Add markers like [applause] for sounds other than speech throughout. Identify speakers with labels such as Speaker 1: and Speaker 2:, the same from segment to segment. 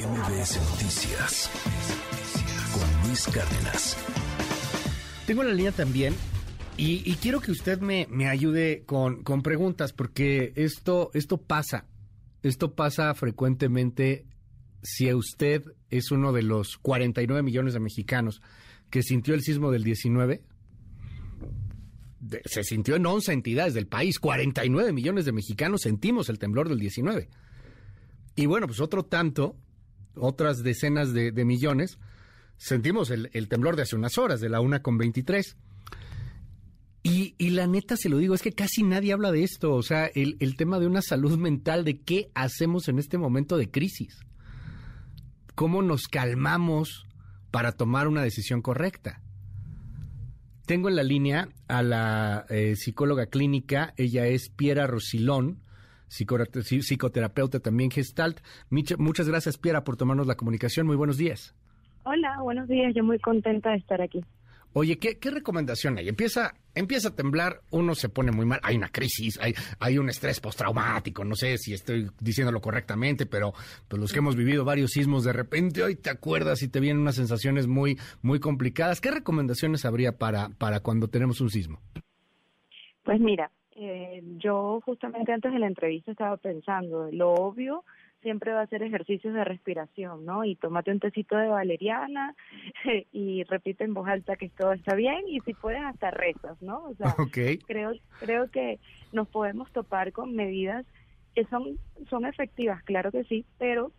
Speaker 1: MBS Noticias con Luis Cárdenas.
Speaker 2: Tengo la línea también y, quiero que usted me, ayude con, con, preguntas porque esto, esto pasa. Esto pasa frecuentemente si usted es uno de los 49 millones de mexicanos que sintió el sismo del 19 se sintió en 11 entidades del país. 49 millones de mexicanos sentimos el temblor del 19. Y bueno, pues otro tanto, otras decenas de, millones, sentimos el, temblor de hace unas horas, de la una con 23. Y, la neta, se lo digo, es que casi nadie habla de esto. O sea, el, el tema de una salud mental, de qué hacemos en este momento de crisis. ¿Cómo nos calmamos para tomar una decisión correcta? Tengo en la línea a la eh, psicóloga clínica, ella es Piera Rosilón, psicoterapeuta también Gestalt. Muchas gracias, Piera, por tomarnos la comunicación. Muy buenos días.
Speaker 3: Hola, buenos días. Yo muy contenta de estar aquí.
Speaker 2: Oye, ¿qué, recomendación hay? Empieza, empieza a temblar, uno se pone muy mal, hay una crisis, hay, hay un estrés postraumático, no sé si estoy diciéndolo correctamente, pero pues, los que hemos vivido varios sismos, de repente hoy te acuerdas y te vienen unas sensaciones muy, muy complicadas. ¿Qué recomendaciones habría para, para cuando tenemos un sismo?
Speaker 3: Pues mira, eh, yo justamente antes de la entrevista estaba pensando, lo obvio siempre va a ser ejercicios de respiración, ¿no? Y tómate un tecito de valeriana [laughs] y repite en voz alta que todo está bien y si puedes hasta rezas, ¿no? O sea, [laughs] creo creo que nos podemos topar con medidas que son son efectivas, claro que sí, pero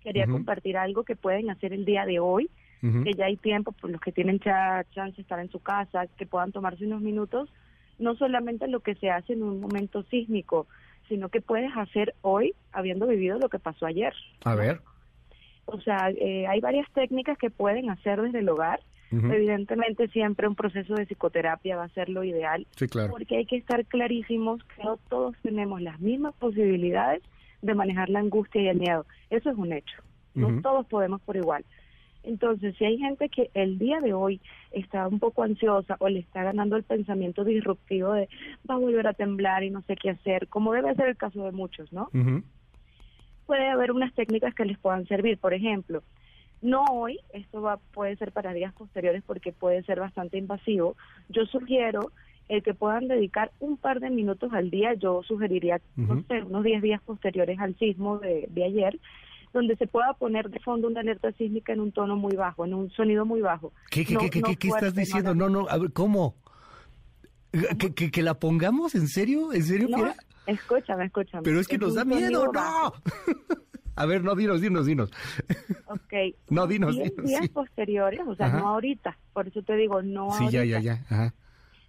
Speaker 3: quería compartir algo que pueden hacer el día de hoy, que ya hay tiempo por los que tienen chance de estar en su casa, que puedan tomarse unos minutos, no solamente lo que se hace en un momento sísmico, sino que puedes hacer hoy habiendo vivido lo que pasó ayer.
Speaker 2: A ver.
Speaker 3: O sea, eh, hay varias técnicas que pueden hacer desde el hogar. Evidentemente siempre un proceso de psicoterapia va a ser lo ideal.
Speaker 2: Sí, claro.
Speaker 3: Porque hay que estar clarísimos que no todos tenemos las mismas posibilidades de manejar la angustia y el miedo. Eso es un hecho. No todos podemos por igual. Entonces, si hay gente que el día de hoy está un poco ansiosa o le está ganando el pensamiento disruptivo de va a volver a temblar y no sé qué hacer, como debe ser el caso de muchos, ¿no? Puede haber unas técnicas que les puedan servir, por ejemplo, no hoy, esto va puede ser para días posteriores porque puede ser bastante invasivo. Yo sugiero el que puedan dedicar un par de minutos al día, yo sugeriría, no sé, unos 10 días posteriores al sismo de, de ayer, donde se pueda poner de fondo una alerta sísmica en un tono muy bajo, en un sonido muy bajo.
Speaker 2: ¿Qué, qué, qué, qué, estás diciendo? No, no, a ver, ¿cómo? ¿Que, que, la pongamos? ¿En serio? ¿En serio,
Speaker 3: no, Escúchame, escúchame.
Speaker 2: Pero es que nos da miedo, no. [laughs] A ver, no, dinos, dinos, dinos.
Speaker 3: Ok. [laughs]
Speaker 2: no, dinos,
Speaker 3: diez días posteriores, o sea, no ahorita, por eso te digo, no
Speaker 2: sí, ya, ya, ya. Ajá.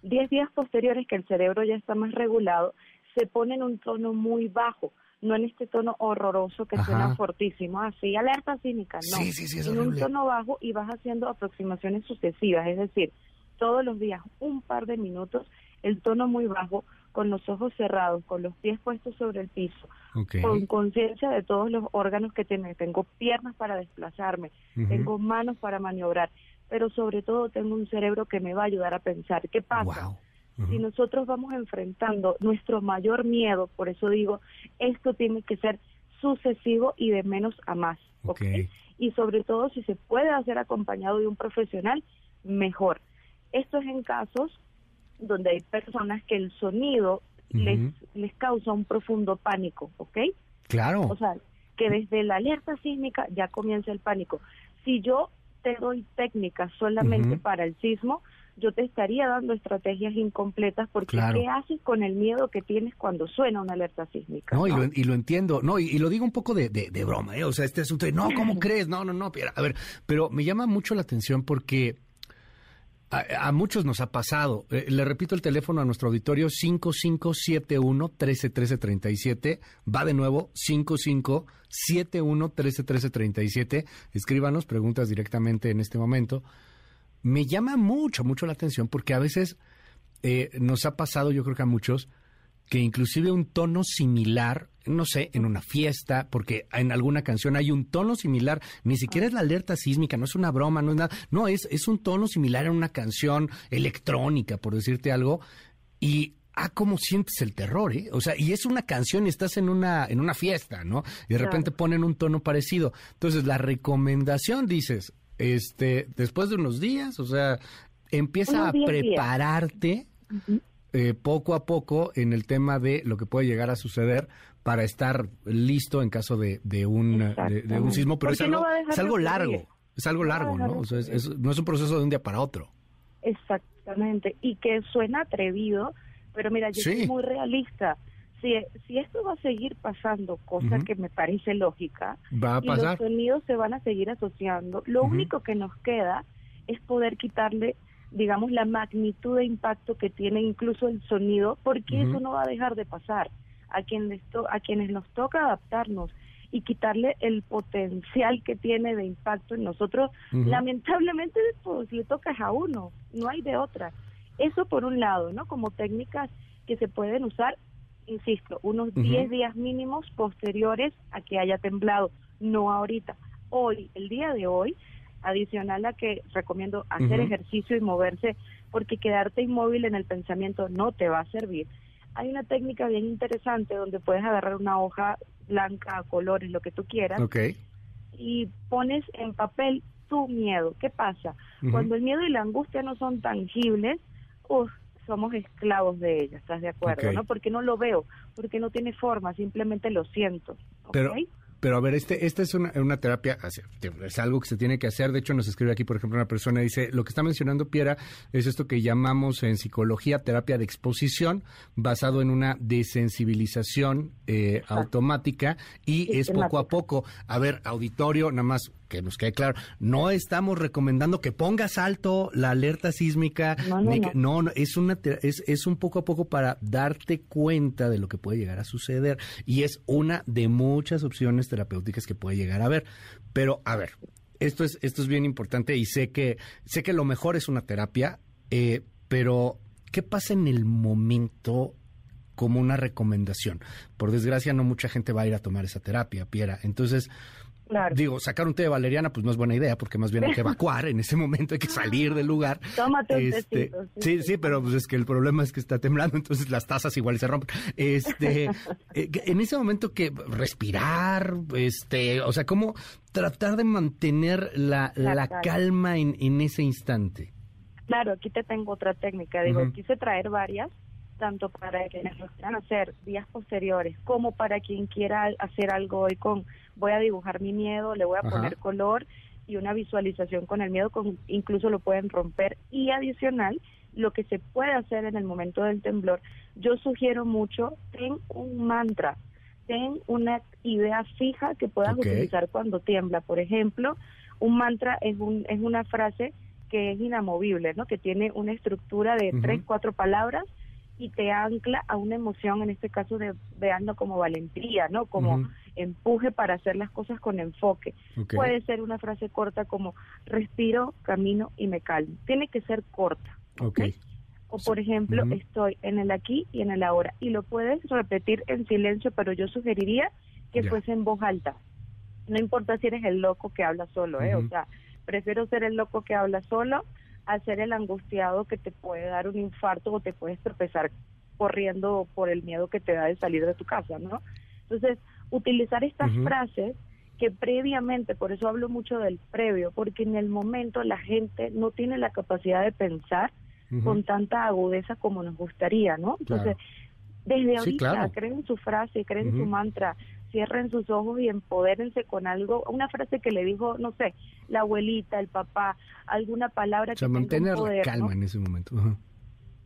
Speaker 3: Diez días posteriores que el cerebro ya está más regulado, se pone en un tono muy bajo no en este tono horroroso que suena fortísimo, así, alerta cínica, no,
Speaker 2: sí, sí, sí,
Speaker 3: en un tono bajo y vas haciendo aproximaciones sucesivas, es decir, todos los días un par de minutos, el tono muy bajo, con los ojos cerrados, con los pies puestos sobre el piso, con conciencia de todos los órganos que tengo, tengo piernas para desplazarme, tengo manos para maniobrar, pero sobre todo tengo un cerebro que me va a ayudar a pensar, ¿qué pasa? Si nosotros vamos enfrentando nuestro mayor miedo, por eso digo, esto tiene que ser sucesivo y de menos a más.
Speaker 2: Okay.
Speaker 3: Y sobre todo, si se puede hacer acompañado de un profesional, mejor. Esto es en casos donde hay personas que el sonido les, les causa un profundo pánico, ¿ok?
Speaker 2: Claro.
Speaker 3: O sea, que desde la alerta sísmica ya comienza el pánico. Si yo te doy técnicas solamente para el sismo, yo te estaría dando estrategias incompletas porque ¿qué haces con el miedo que tienes cuando suena una alerta sísmica?
Speaker 2: No, Y, lo, entiendo, no, y, lo digo un poco de, de, broma, ¿eh? o sea, este asunto de, no, ¿cómo [laughs] crees? No, no, no, a ver, pero me llama mucho la atención porque a, muchos nos ha pasado. Eh, le repito el teléfono a nuestro auditorio, 5571-131337, va de nuevo, 5571-131337, escríbanos preguntas directamente en este momento me llama mucho, mucho la atención porque a veces eh, nos ha pasado, yo creo que a muchos, que inclusive un tono similar, no sé, en una fiesta, porque en alguna canción hay un tono similar, ni siquiera es la alerta sísmica, no es una broma, no es nada, no, es, es un tono similar en una canción electrónica, por decirte algo, y ah, cómo sientes el terror, ¿eh? O sea, y es una canción y estás en una, en una fiesta, ¿no? Y de repente ponen un tono parecido. Entonces, la recomendación, dices, este, después de unos días, o sea, empieza a prepararte eh, poco a poco en el tema de lo que puede llegar a suceder para estar listo en caso de, de, un, de, un sismo, pero es algo, es algo largo, es algo largo, ¿no? O sea, no es un proceso de un día para otro.
Speaker 3: Exactamente, y que suena atrevido, pero mira, yo soy muy realista. Si, si esto va a seguir pasando, cosa que me parece lógica,
Speaker 2: va a pasar.
Speaker 3: y los sonidos se van a seguir asociando, lo único que nos queda es poder quitarle digamos, la magnitud de impacto que tiene incluso el sonido, porque eso no va a dejar de pasar. A, quien a quienes nos toca adaptarnos y quitarle el potencial que tiene de impacto en nosotros, lamentablemente pues le toca a uno, no hay de otra. Eso por un lado, ¿no? Como técnicas que se pueden usar, insisto, unos 10 días mínimos posteriores a que haya temblado, no ahorita. Hoy, el día de hoy, adicional a que recomiendo hacer ejercicio y moverse, porque quedarte inmóvil en el pensamiento no te va a servir. Hay una técnica bien interesante donde puedes agarrar una hoja blanca, colores, lo que tú quieras, y pones en papel tu miedo. ¿Qué pasa? Cuando el miedo y la angustia no son tangibles, somos esclavos de ella, ¿estás de acuerdo? ¿no? Porque no lo veo, porque no tiene forma, simplemente lo siento.
Speaker 2: Pero, pero a ver, este, esta es una, una, terapia, es algo que se tiene que hacer. De hecho, nos escribe aquí, por ejemplo, una persona dice, lo que está mencionando Piera es esto que llamamos en psicología terapia de exposición, basado en una desensibilización eh, automática y es poco a poco. A ver, auditorio, nada más que nos quede claro, no estamos recomendando que pongas alto la alerta sísmica, no, no, es una es, es un poco a poco para darte cuenta de lo que puede llegar a suceder y es una de muchas opciones terapéuticas que puede llegar a haber. Pero a ver, esto es esto es bien importante y sé que sé que lo mejor es una terapia, eh, pero ¿qué pasa en el momento como una recomendación? Por desgracia no mucha gente va a ir a tomar esa terapia, Piera. Entonces, Digo, sacar un té de valeriana pues no es buena idea porque más bien hay que [laughs] evacuar en ese momento, hay que salir del lugar.
Speaker 3: Tómate un este,
Speaker 2: sí, sí, pero pues es que el problema es que está temblando, entonces las tazas igual se rompen. Este, [laughs] eh, en ese momento que respirar, este, o sea, cómo tratar de mantener la, la, calma en, en ese instante.
Speaker 3: Claro, aquí te tengo otra técnica. Digo, quise traer varias, tanto para quienes lo quieran hacer días posteriores, como para quien quiera hacer algo hoy con voy a dibujar mi miedo, le voy a poner color y una visualización con el miedo, con, incluso lo pueden romper. Y adicional, lo que se puede hacer en el momento del temblor, yo sugiero mucho, ten un mantra, ten una idea fija que puedas utilizar cuando tiembla. Por ejemplo, un mantra es, un, es una frase que es inamovible, ¿no? que tiene una estructura de tres, cuatro palabras y te ancla a una emoción, en este caso de veando como valentía, ¿no? Como empuje para hacer las cosas con enfoque. Puede ser una frase corta como respiro, camino y me calmo. Tiene que ser corta.
Speaker 2: Okay.
Speaker 3: O por ejemplo, estoy en el aquí y en el ahora. Y lo puedes repetir en silencio, pero yo sugeriría que fuese en voz alta. No importa si eres el loco que habla solo, ¿eh? O sea, prefiero ser el loco que habla solo a ser el angustiado que te puede dar un infarto o te puedes tropezar corriendo por el miedo que te da de salir de tu casa, ¿no? Entonces, utilizar estas frases que previamente, por eso hablo mucho del previo, porque en el momento la gente no tiene la capacidad de pensar con tanta agudeza como nos gustaría, ¿no? Entonces, desde ahorita creen su frase, creen su mantra, cierren sus ojos y empodérense con algo, una frase que le dijo, no sé, la abuelita, el papá, alguna palabra
Speaker 2: o sea, mantener la calma en ese momento.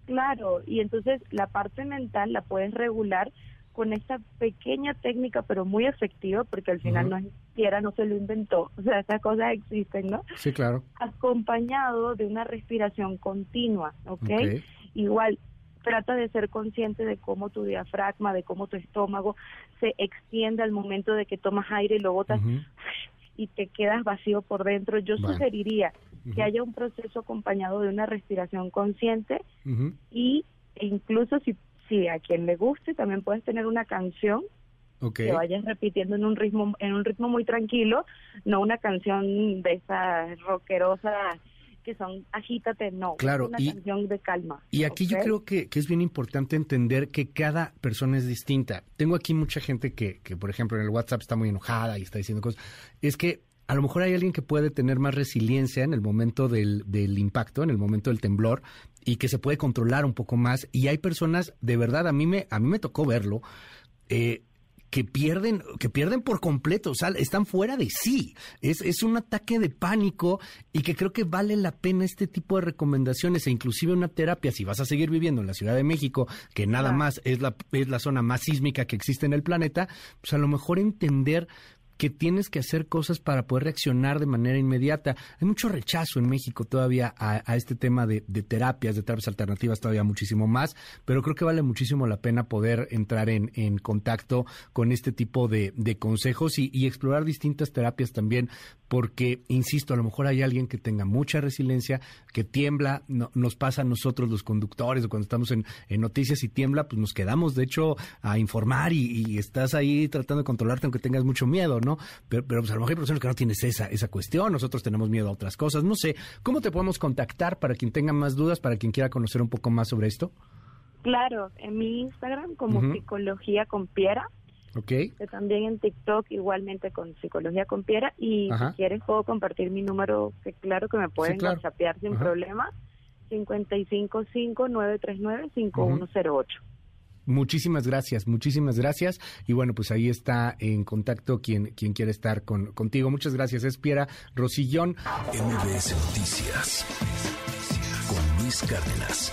Speaker 3: Claro, y entonces la parte mental la puedes regular con esta pequeña técnica, pero muy efectiva, porque al final no siquiera no se lo inventó, [laughs] o sea, estas cosas existen, ¿no?
Speaker 2: Sí, claro.
Speaker 3: Acompañado de una respiración continua, ¿ok? Igual, trata de ser consciente de cómo tu diafragma, de cómo tu estómago se extiende al momento de que tomas aire y lo botas y te quedas vacío por dentro. Yo sugeriría que haya un proceso acompañado de una respiración consciente y e incluso si, si a quien le guste también puedes tener una canción que vayas repitiendo en un ritmo en un ritmo muy tranquilo, no una canción de esas rockerosas que son agítate, no.
Speaker 2: Claro,
Speaker 3: es una
Speaker 2: y,
Speaker 3: canción de calma.
Speaker 2: Y aquí yo creo que, que es bien importante entender que cada persona es distinta. Tengo aquí mucha gente que, que, por ejemplo, en el WhatsApp está muy enojada y está diciendo cosas. Es que a lo mejor hay alguien que puede tener más resiliencia en el momento del, del impacto, en el momento del temblor, y que se puede controlar un poco más. Y hay personas, de verdad, a mí me, a mí me tocó verlo, eh, que pierden, que pierden por completo, o sea, están fuera de sí. Es, es un ataque de pánico y que creo que vale la pena este tipo de recomendaciones e inclusive una terapia. Si vas a seguir viviendo en la Ciudad de México, que nada más es la, es la zona más sísmica que existe en el planeta, pues a lo mejor entender que tienes que hacer cosas para poder reaccionar de manera inmediata. Hay mucho rechazo en México todavía a, este tema de, terapias, de terapias alternativas, todavía muchísimo más, pero creo que vale muchísimo la pena poder entrar en, contacto con este tipo de, consejos y, y explorar distintas terapias también, porque, insisto, a lo mejor hay alguien que tenga mucha resiliencia, que tiembla, no- nos pasa a nosotros los conductores o cuando estamos en, en noticias y tiembla, pues nos quedamos, de hecho, a informar y, y estás ahí tratando de controlarte aunque tengas mucho miedo, ¿no? Pero, pero pues a lo mejor hay personas que no tienes esa, esa cuestión, nosotros tenemos miedo a otras cosas, no sé. ¿Cómo te podemos contactar para quien tenga más dudas, para quien quiera conocer un poco más sobre esto?
Speaker 3: Claro, en mi Instagram como
Speaker 2: Ujú.
Speaker 3: Psicología con Piera,
Speaker 2: ¿Ok?
Speaker 3: que también en TikTok igualmente con Psicología con Piera y
Speaker 2: Ajá.
Speaker 3: si quieres puedo compartir mi número, que claro que me pueden
Speaker 2: claro.
Speaker 3: whatsappear sin
Speaker 2: Ajá.
Speaker 3: problema, 555-939-5108.
Speaker 2: Muchísimas gracias, muchísimas gracias. Y bueno, pues ahí está en contacto quien, quien quiere estar con, contigo. Muchas gracias. Es Piera Rosillón.
Speaker 1: MBS Noticias con Luis Cárdenas.